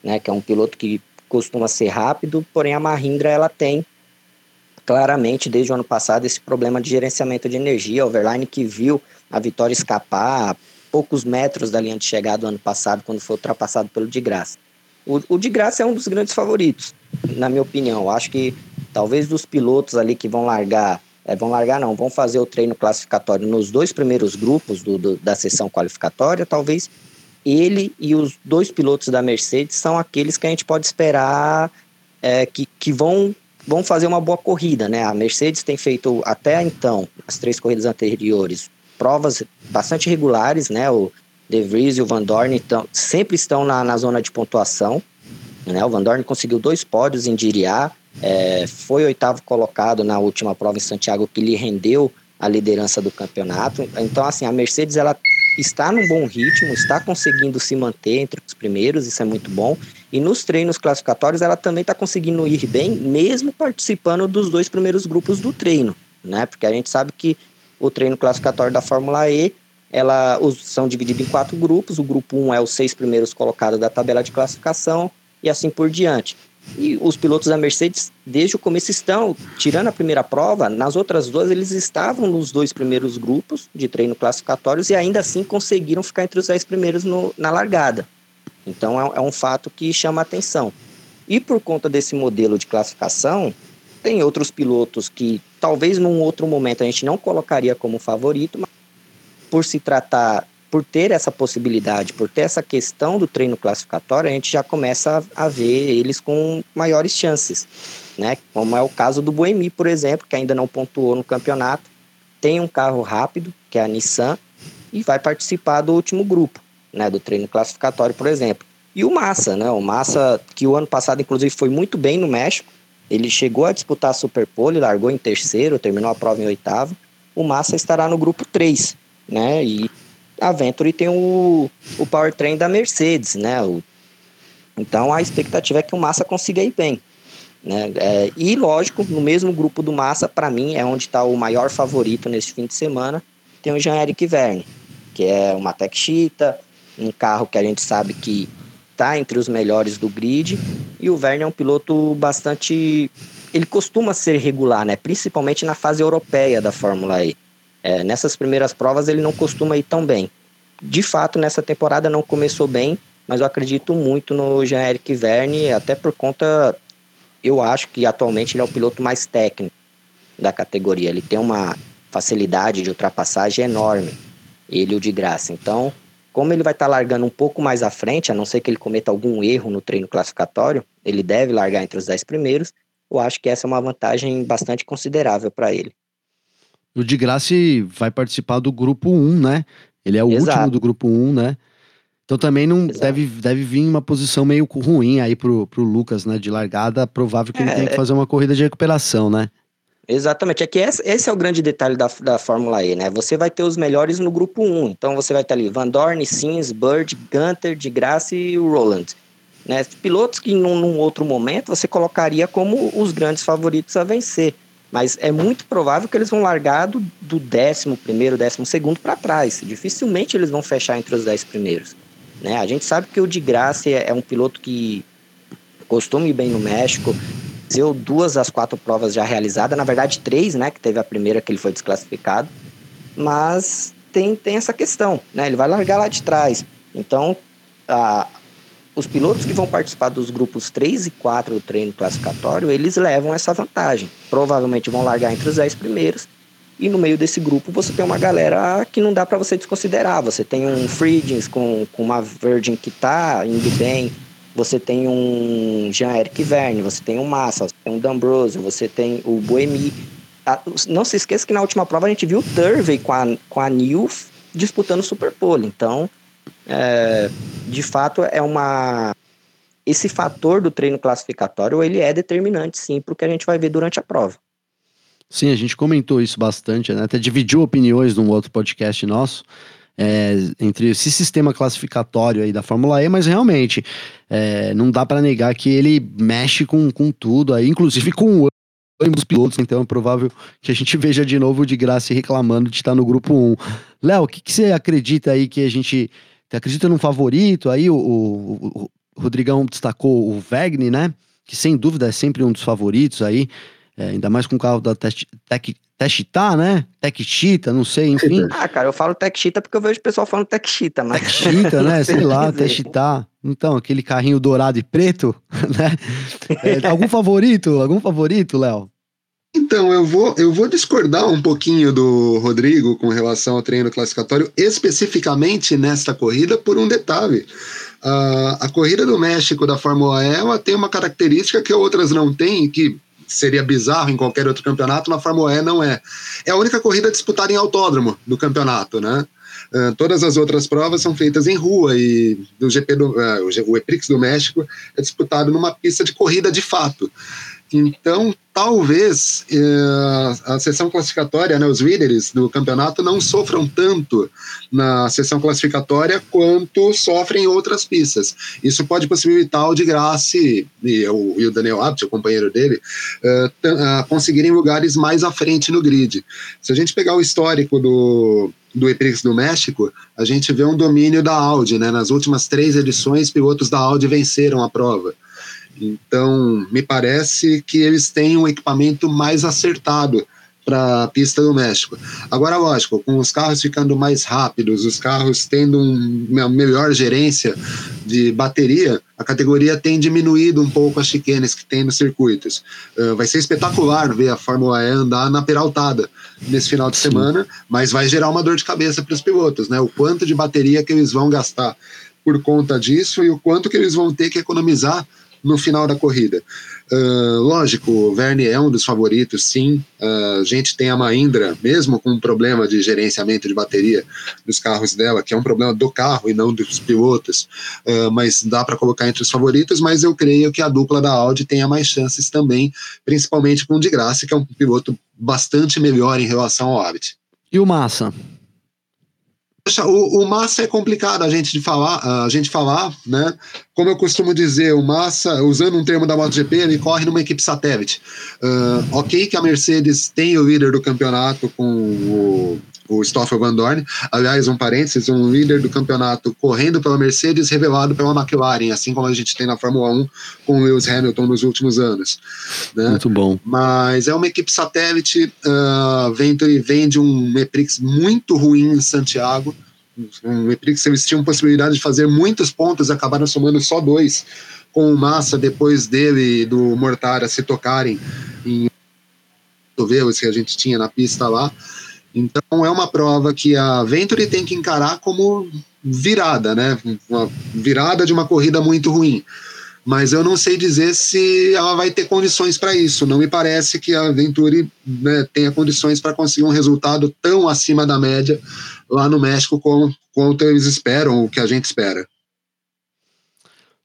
né, que é um piloto que costuma ser rápido, porém a Mahindra ela tem claramente desde o ano passado esse problema de gerenciamento de energia. O Verline que viu a vitória escapar poucos metros da linha de chegada do ano passado, quando foi ultrapassado pelo de Graça. O, o de Graça é um dos grandes favoritos, na minha opinião. Acho que talvez dos pilotos ali que vão largar é, vão largar não, vão fazer o treino classificatório nos dois primeiros grupos do, do, da sessão qualificatória, talvez ele e os dois pilotos da Mercedes são aqueles que a gente pode esperar é, que, que vão, vão fazer uma boa corrida, né? A Mercedes tem feito até então, as três corridas anteriores, provas bastante regulares, né? O De Vries e o Van Dorn então, sempre estão na, na zona de pontuação, né? O Van Dorn conseguiu dois pódios em Diriá, é, foi oitavo colocado na última prova em Santiago, que lhe rendeu a liderança do campeonato. Então, assim, a Mercedes ela está num bom ritmo, está conseguindo se manter entre os primeiros, isso é muito bom. E nos treinos classificatórios ela também está conseguindo ir bem, mesmo participando dos dois primeiros grupos do treino, né? Porque a gente sabe que o treino classificatório da Fórmula E ela os, são divididos em quatro grupos. O grupo 1 um é os seis primeiros colocados da tabela de classificação e assim por diante. E os pilotos da Mercedes, desde o começo, estão, tirando a primeira prova, nas outras duas eles estavam nos dois primeiros grupos de treino classificatórios e ainda assim conseguiram ficar entre os dez primeiros no, na largada. Então é, é um fato que chama atenção. E por conta desse modelo de classificação, tem outros pilotos que talvez num outro momento a gente não colocaria como favorito, mas por se tratar por ter essa possibilidade, por ter essa questão do treino classificatório, a gente já começa a, a ver eles com maiores chances, né? Como é o caso do Boemi, por exemplo, que ainda não pontuou no campeonato, tem um carro rápido, que é a Nissan, e vai participar do último grupo, né? Do treino classificatório, por exemplo. E o Massa, né? O Massa, que o ano passado, inclusive, foi muito bem no México, ele chegou a disputar a Superpole, largou em terceiro, terminou a prova em oitavo. O Massa estará no grupo 3, né? E a Venturi tem o, o powertrain da Mercedes, né? O, então a expectativa é que o Massa consiga ir bem. Né? É, e lógico, no mesmo grupo do Massa, para mim, é onde está o maior favorito nesse fim de semana, tem o Jean-Eric Verne, que é uma Tech Cheetah, um carro que a gente sabe que está entre os melhores do grid, e o Verne é um piloto bastante... Ele costuma ser regular, né? principalmente na fase europeia da Fórmula E. É, nessas primeiras provas ele não costuma ir tão bem. De fato, nessa temporada não começou bem, mas eu acredito muito no Jean-Eric Verne, até por conta, eu acho que atualmente ele é o piloto mais técnico da categoria. Ele tem uma facilidade de ultrapassagem enorme, ele o de graça. Então, como ele vai estar tá largando um pouco mais à frente, a não ser que ele cometa algum erro no treino classificatório, ele deve largar entre os 10 primeiros. Eu acho que essa é uma vantagem bastante considerável para ele. O de Graça vai participar do grupo 1, né? Ele é o Exato. último do grupo 1, né? Então também não deve, deve vir uma posição meio ruim aí pro, pro Lucas, né? De largada, provável que é, ele tenha que fazer uma corrida de recuperação, né? Exatamente, é que esse, é o grande detalhe da, da Fórmula E, né? Você vai ter os melhores no grupo 1. Então você vai ter ali Van Dorn, Sims, Bird, Gunter, de Graça e o Roland. Né? Pilotos que num, num, outro momento você colocaria como os grandes favoritos a vencer. Mas é muito provável que eles vão largar do, do décimo primeiro, décimo segundo para trás. Dificilmente eles vão fechar entre os dez primeiros. Né? A gente sabe que o de Graça é, é um piloto que costuma ir bem no México, Venceu duas das quatro provas já realizadas, na verdade três, né? Que teve a primeira que ele foi desclassificado. Mas tem, tem essa questão, né? Ele vai largar lá de trás. Então, a, os pilotos que vão participar dos grupos 3 e 4 do treino classificatório, eles levam essa vantagem. Provavelmente vão largar entre os 10 primeiros. E no meio desse grupo você tem uma galera que não dá para você desconsiderar. Você tem um Friedens com, com uma Virgin que tá indo bem, você tem um Jean-Eric Verne, você tem um Massa, você tem um D'Ambrosio, você tem o Boemi. Ah, não se esqueça que na última prova a gente viu o Turvey com a, com a Nilf disputando o Superpole. Então, é, de fato, é uma. Esse fator do treino classificatório ele é determinante, sim, para o que a gente vai ver durante a prova. Sim, a gente comentou isso bastante, né? até dividiu opiniões num outro podcast nosso é, entre esse sistema classificatório aí da Fórmula E, mas realmente é, não dá para negar que ele mexe com, com tudo aí, inclusive com o dos pilotos, então é provável que a gente veja de novo de graça reclamando de estar no grupo 1. Léo, o que, que, você acredita aí que a gente. Acredita num favorito? Aí o, o, o Rodrigão destacou o Vegni, né? Que sem dúvida é sempre um dos favoritos aí, é, ainda mais com o carro da Tech, Tech, Techita, né? Techita, não sei, enfim. Ah, cara, eu falo Techita porque eu vejo o pessoal falando Techita, mas. Techita, né? sei lá, Techita. Então, aquele carrinho dourado e preto, né? É, algum favorito? Algum favorito, Léo? Então, eu vou, eu vou discordar um pouquinho do Rodrigo com relação ao treino classificatório, especificamente nesta corrida, por um detalhe. Uh, a corrida do México da Fórmula E ela tem uma característica que outras não têm, que seria bizarro em qualquer outro campeonato, na Fórmula E não é. É a única corrida disputada em autódromo do campeonato, né? Uh, todas as outras provas são feitas em rua e do GP do, uh, o EPRIX do México é disputado numa pista de corrida de fato. Então, talvez eh, a sessão classificatória, né, os líderes do campeonato, não sofram tanto na sessão classificatória quanto sofrem em outras pistas. Isso pode possibilitar o de Graça e, e, o, Daniel Abt, o companheiro dele, eh, conseguirem lugares mais à frente no grid. Se a gente pegar o histórico do, do EPRIX do México, a gente vê um domínio da Audi. Né? Nas últimas três edições, pilotos da Audi venceram a prova. Então, me parece que eles têm um equipamento mais acertado para a pista do México. Agora, lógico, com os carros ficando mais rápidos, os carros tendo um, uma melhor gerência de bateria, a categoria tem diminuído um pouco as chicanes que tem nos circuitos. Uh, vai ser espetacular ver a Fórmula E andar na peraltada nesse final de Sim. semana, mas vai gerar uma dor de cabeça para os pilotos, né? O quanto de bateria que eles vão gastar por conta disso e o quanto que eles vão ter que economizar no final da corrida. Uh, lógico, o Verne é um dos favoritos, sim. Uh, a gente tem a Mahindra, mesmo com um problema de gerenciamento de bateria dos carros dela, que é um problema do carro e não dos pilotos, uh, mas dá para colocar entre os favoritos. Mas eu creio que a dupla da Audi tenha mais chances também, principalmente com o de Graça, que é um piloto bastante melhor em relação ao Abt. E o Massa? O, o, Massa é complicado a gente de falar, a gente falar, né? Como eu costumo dizer, o Massa, usando um termo da MotoGP, ele corre numa equipe satélite. Uh, ok que a Mercedes tem o líder do campeonato com o, o Stoffel Van Dorn. Aliás, um parênteses, um líder do campeonato correndo pela Mercedes, revelado pela McLaren, assim como a gente tem na Fórmula 1 com o Lewis Hamilton nos últimos anos. Né? Muito bom. Mas é uma equipe satélite, uh, vem, vem de um Meprix muito ruim em Santiago. Um Meprix eles tinham possibilidade de fazer muitos pontos, acabaram somando só dois, com o Massa depois dele e do Mortara se tocarem em cotovelos que a gente tinha na pista lá. Então é uma prova que a Venturi tem que encarar como virada, né? Uma virada de uma corrida muito ruim. Mas eu não sei dizer se ela vai ter condições para isso. Não me parece que a Venturi né, tenha condições para conseguir um resultado tão acima da média lá no México como, quanto eles esperam, o que a gente espera.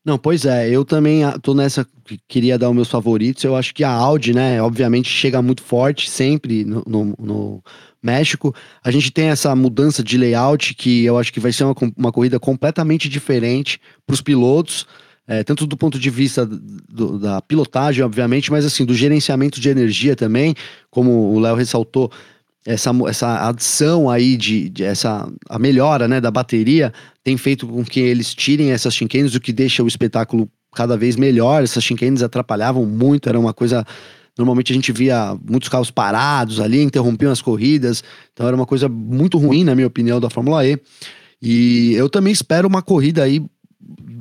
Não, pois é, eu também tô nessa, queria dar os meus favoritos, eu acho que a Audi, né, obviamente chega muito forte sempre no, no, no México. A gente tem essa mudança de layout que eu acho que vai ser uma, uma corrida completamente diferente para os pilotos, é, tanto do ponto de vista do, da pilotagem, obviamente, mas assim, do gerenciamento de energia também, como o Léo ressaltou, essa, essa adição aí de, de, essa a melhora né, da bateria tem feito com que eles tirem essas chinquenes, o que deixa o espetáculo cada vez melhor. Essas chinquenes atrapalhavam muito, era uma coisa. Normalmente a gente via muitos carros parados ali, interrompiam as corridas, então era uma coisa muito ruim, na minha opinião, da Fórmula E. E eu também espero uma corrida aí,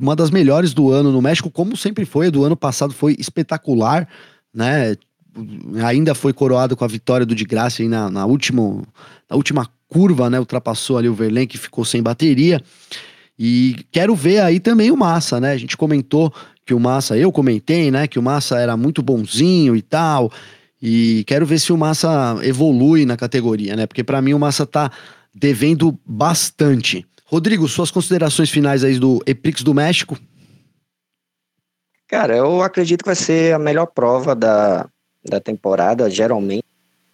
uma das melhores do ano no México, como sempre foi. Do ano passado foi espetacular, né? ainda foi coroado com a vitória do de graça aí na, na, última, na última curva, né? Ultrapassou ali o Verlaine que ficou sem bateria. E quero ver aí também o Massa, né? A gente comentou que o Massa, eu comentei, né? Que o Massa era muito bonzinho e tal. E quero ver se o Massa evolui na categoria, né? Porque para mim o Massa tá devendo bastante. Rodrigo, suas considerações finais aí do Eprix do México? Cara, eu acredito que vai ser a melhor prova da, da temporada geralmente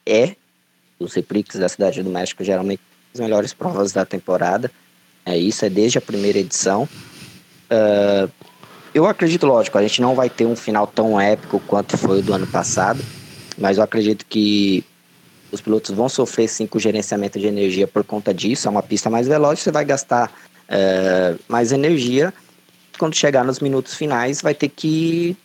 é os repliques da Cidade do México geralmente as melhores provas da temporada. É isso, é desde a primeira edição. Uh, eu acredito, lógico, a gente não vai ter um final tão épico quanto foi o do ano passado, mas eu acredito que os pilotos vão sofrer sim com o gerenciamento de energia por conta disso. É uma pista mais veloz, você vai gastar uh, mais energia. Quando chegar nos minutos finais, vai ter que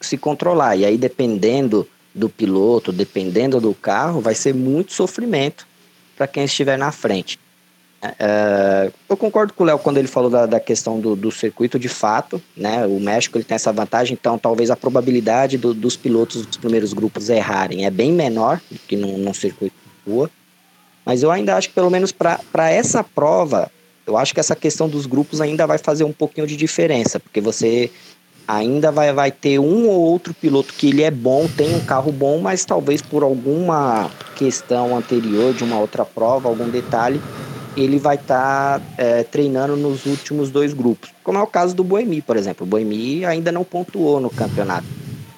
se controlar. E aí, dependendo do piloto, dependendo do carro, vai ser muito sofrimento para quem estiver na frente. É, eu concordo com o Léo quando ele falou da, da questão do, do, circuito de fato, né? O México ele tem essa vantagem, então talvez a probabilidade do, dos pilotos dos primeiros grupos errarem é bem menor do que num, num circuito de rua. Mas eu ainda acho que pelo menos para essa prova, eu acho que essa questão dos grupos ainda vai fazer um pouquinho de diferença, porque você ainda vai, vai ter um ou outro piloto que ele é bom, tem um carro bom, mas talvez por alguma questão anterior de uma outra prova, algum detalhe, ele vai estar tá, é, treinando nos últimos dois grupos. Como é o caso do Boemi, por exemplo. O Boemi ainda não pontuou no campeonato.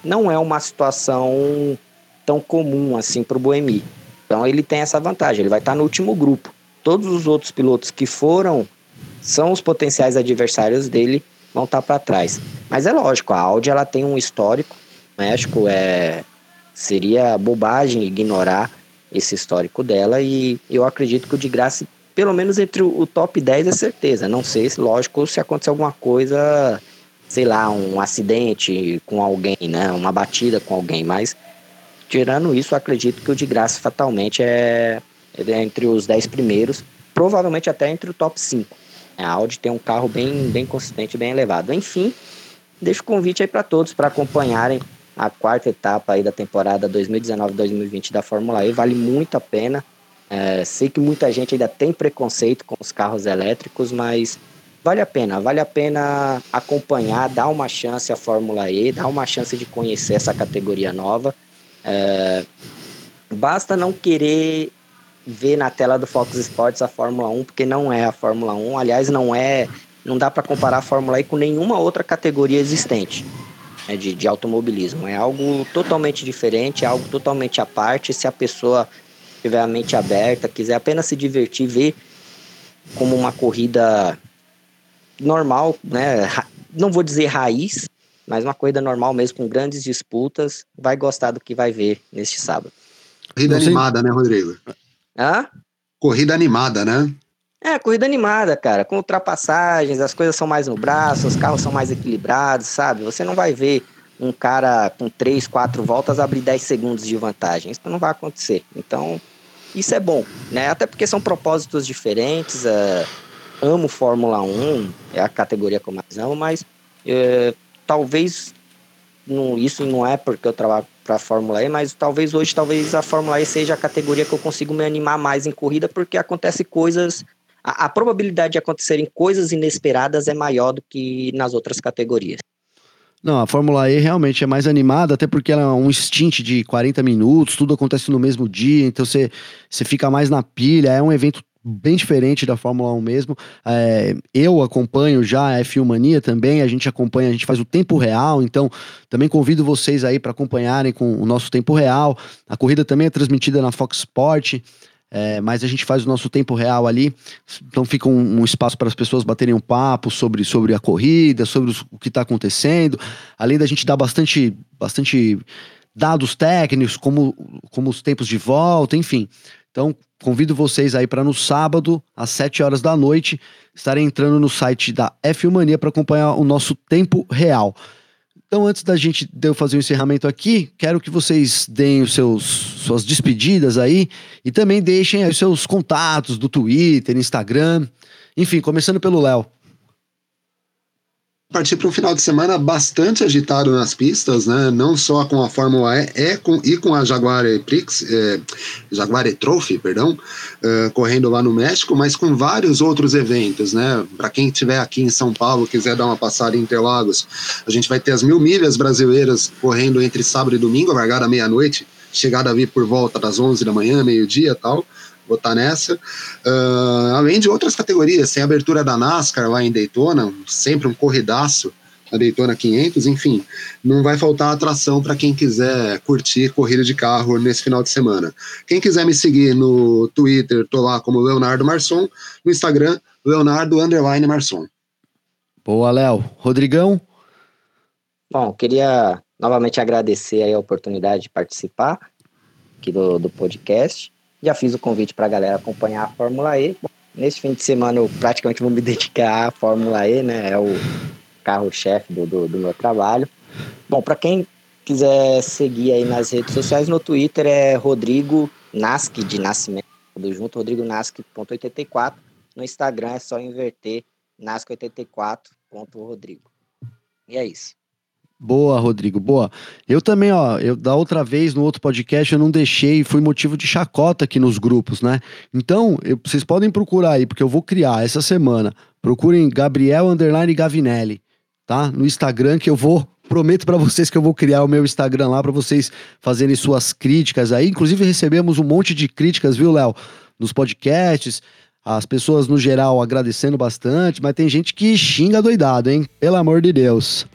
Não é uma situação tão comum assim para o Boemi. Então ele tem essa vantagem, ele vai estar tá no último grupo. Todos os outros pilotos que foram são os potenciais adversários dele vão estar tá para trás. Mas é lógico, a Audi ela tem um histórico. O México é seria bobagem ignorar esse histórico dela e eu acredito que o de graça pelo menos entre o, top 10 é certeza. Não sei, lógico, se acontecer alguma coisa, sei lá, um acidente com alguém, né, uma batida com alguém, mas tirando isso, acredito que o de graça fatalmente é, é entre os 10 primeiros, provavelmente até entre o top 5. A Audi tem um carro bem, bem consistente, bem elevado. Enfim, deixo o convite aí para todos para acompanharem a quarta etapa aí da temporada 2019-2020 da Fórmula E. Vale muito a pena. É, sei que muita gente ainda tem preconceito com os carros elétricos, mas vale a pena. Vale a pena acompanhar, dar uma chance à Fórmula E, dar uma chance de conhecer essa categoria nova. É, basta não querer ver na tela do Fox Sports a Fórmula 1, porque não é a Fórmula 1. Aliás, não é. Não dá para comparar a Fórmula E com nenhuma outra categoria existente né, de, de automobilismo. É algo totalmente diferente, é algo totalmente à parte. Se a pessoa tiver a mente aberta, quiser apenas se divertir, ver como uma corrida normal, né? Não vou dizer raiz, mas uma corrida normal mesmo, com grandes disputas, vai gostar do que vai ver neste sábado. Corrida animada, né, Rodrigo? Hã? Corrida animada, né? É, corrida animada, cara, com ultrapassagens, as coisas são mais no braço, os carros são mais equilibrados, sabe? Você não vai ver um cara com 3, 4 voltas abrir 10 segundos de vantagem. Isso não vai acontecer. Então, isso é bom, né? Até porque são propósitos diferentes. Uh, amo Fórmula 1, é a categoria que eu mais amo, mas uh, talvez não, isso não é porque eu trabalho para a Fórmula E, mas talvez hoje talvez a Fórmula E seja a categoria que eu consigo me animar mais em corrida, porque acontece coisas. A probabilidade de acontecerem coisas inesperadas é maior do que nas outras categorias. Não, a Fórmula E realmente é mais animada, até porque ela é um stint de 40 minutos, tudo acontece no mesmo dia, então você, você fica mais na pilha, é um evento bem diferente da Fórmula 1 mesmo. É, eu acompanho já a F1 Mania também, a gente acompanha, a gente faz o tempo real, então também convido vocês aí para acompanharem com o nosso tempo real. A corrida também é transmitida na Fox Sport. É, mas a gente faz o nosso tempo real ali, então fica um, um espaço para as pessoas baterem um papo sobre, sobre a corrida, sobre os, o que está acontecendo, além da gente dar bastante, bastante dados técnicos, como, como os tempos de volta, enfim. Então, convido vocês aí para no sábado, às 7 horas da noite, estarem entrando no site da F1 Mania para acompanhar o nosso tempo real. Então, antes da gente de eu fazer o encerramento aqui, quero que vocês deem os seus suas despedidas aí e também deixem os seus contatos do Twitter, Instagram, enfim, começando pelo Léo partir para um final de semana bastante agitado nas pistas, né? Não só com a Fórmula E, é com, e com a Jaguar Prix, é, Jaguar Trophy, perdão, é, correndo lá no México, mas com vários outros eventos, né? Para quem estiver aqui em São Paulo, quiser dar uma passada em Interlagos, a gente vai ter as mil milhas brasileiras correndo entre sábado e domingo, largada meia-noite, chegada a vir por volta das 11 da manhã, meio-dia tal botar nessa. Uh, além de outras categorias, tem a abertura da NASCAR lá em Daytona, sempre um corridaço a Daytona 500, enfim, não vai faltar atração para quem quiser curtir corrida de carro nesse final de semana. Quem quiser me seguir no Twitter, tô lá como Leonardo Marçom, no Instagram, Leonardo Underline Marçom. Boa, Léo. Rodrigão? Bom, queria novamente agradecer a oportunidade de participar aqui do, do podcast. Já fiz o convite para a galera acompanhar a Fórmula E. Nesse fim de semana eu praticamente vou me dedicar à Fórmula E, né? É o carro-chefe do, do, do, meu trabalho. Bom, para quem quiser seguir aí nas redes sociais, no Twitter é Rodrigo Nasc de Nascimento, tudo junto, Rodrigo Nasc.84. No Instagram é só inverter Nasc84.rodrigo. E é isso. Boa, Rodrigo, boa. Eu também, ó, eu da outra vez no outro podcast eu não deixei, foi motivo de chacota aqui nos grupos, né? Então, eu, vocês podem procurar aí, porque eu vou criar essa semana. Procurem Gabriel Underline Gavinelli, tá? No Instagram que eu vou prometo para vocês que eu vou criar o meu Instagram lá para vocês fazerem suas críticas aí. Inclusive recebemos um monte de críticas, viu, Léo, nos podcasts. As pessoas no geral agradecendo bastante, mas tem gente que xinga doidado, hein? Pelo amor de Deus.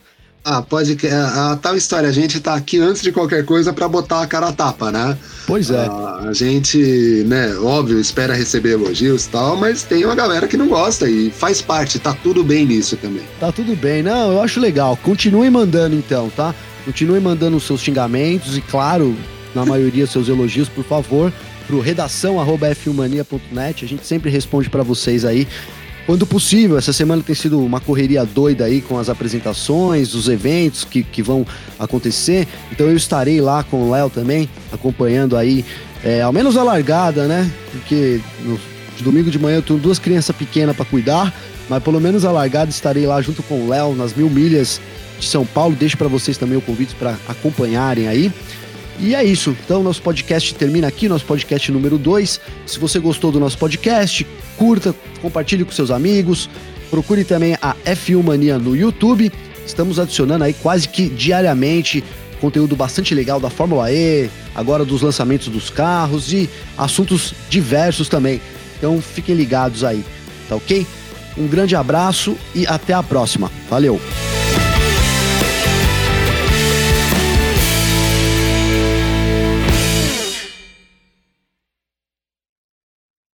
Ah, pode. A, a, tal história, a gente tá aqui antes de qualquer coisa para botar a cara a tapa, né? Pois é. A, a, gente, né, óbvio, espera receber elogios e tal, mas tem uma galera que não gosta e faz parte, tá tudo bem nisso também. Tá tudo bem. Não, eu acho legal. Continuem mandando então, tá? Continuem mandando os seus xingamentos e, claro, na maioria, seus elogios, por favor, pro redação.fumania.net. A gente sempre responde para vocês aí quando possível. Essa semana tem sido uma correria doida aí com as apresentações, os eventos que, que vão acontecer. Então eu estarei lá com o Léo também, acompanhando aí, é, ao menos a largada, né? Porque no domingo de manhã eu tenho duas crianças pequenas para cuidar, mas pelo menos a largada estarei lá junto com o Léo nas mil milhas de São Paulo. Deixo para vocês também o convite para acompanharem aí. E é isso. Então, nosso podcast termina aqui, nosso podcast número 2. Se você gostou do nosso podcast, curta, compartilhe com seus amigos. Procure também a F1 Mania no YouTube. Estamos adicionando aí quase que diariamente conteúdo bastante legal da Fórmula E, agora dos lançamentos dos carros e assuntos diversos também. Então fiquem ligados aí, tá ok? Um grande abraço e até a próxima. Valeu!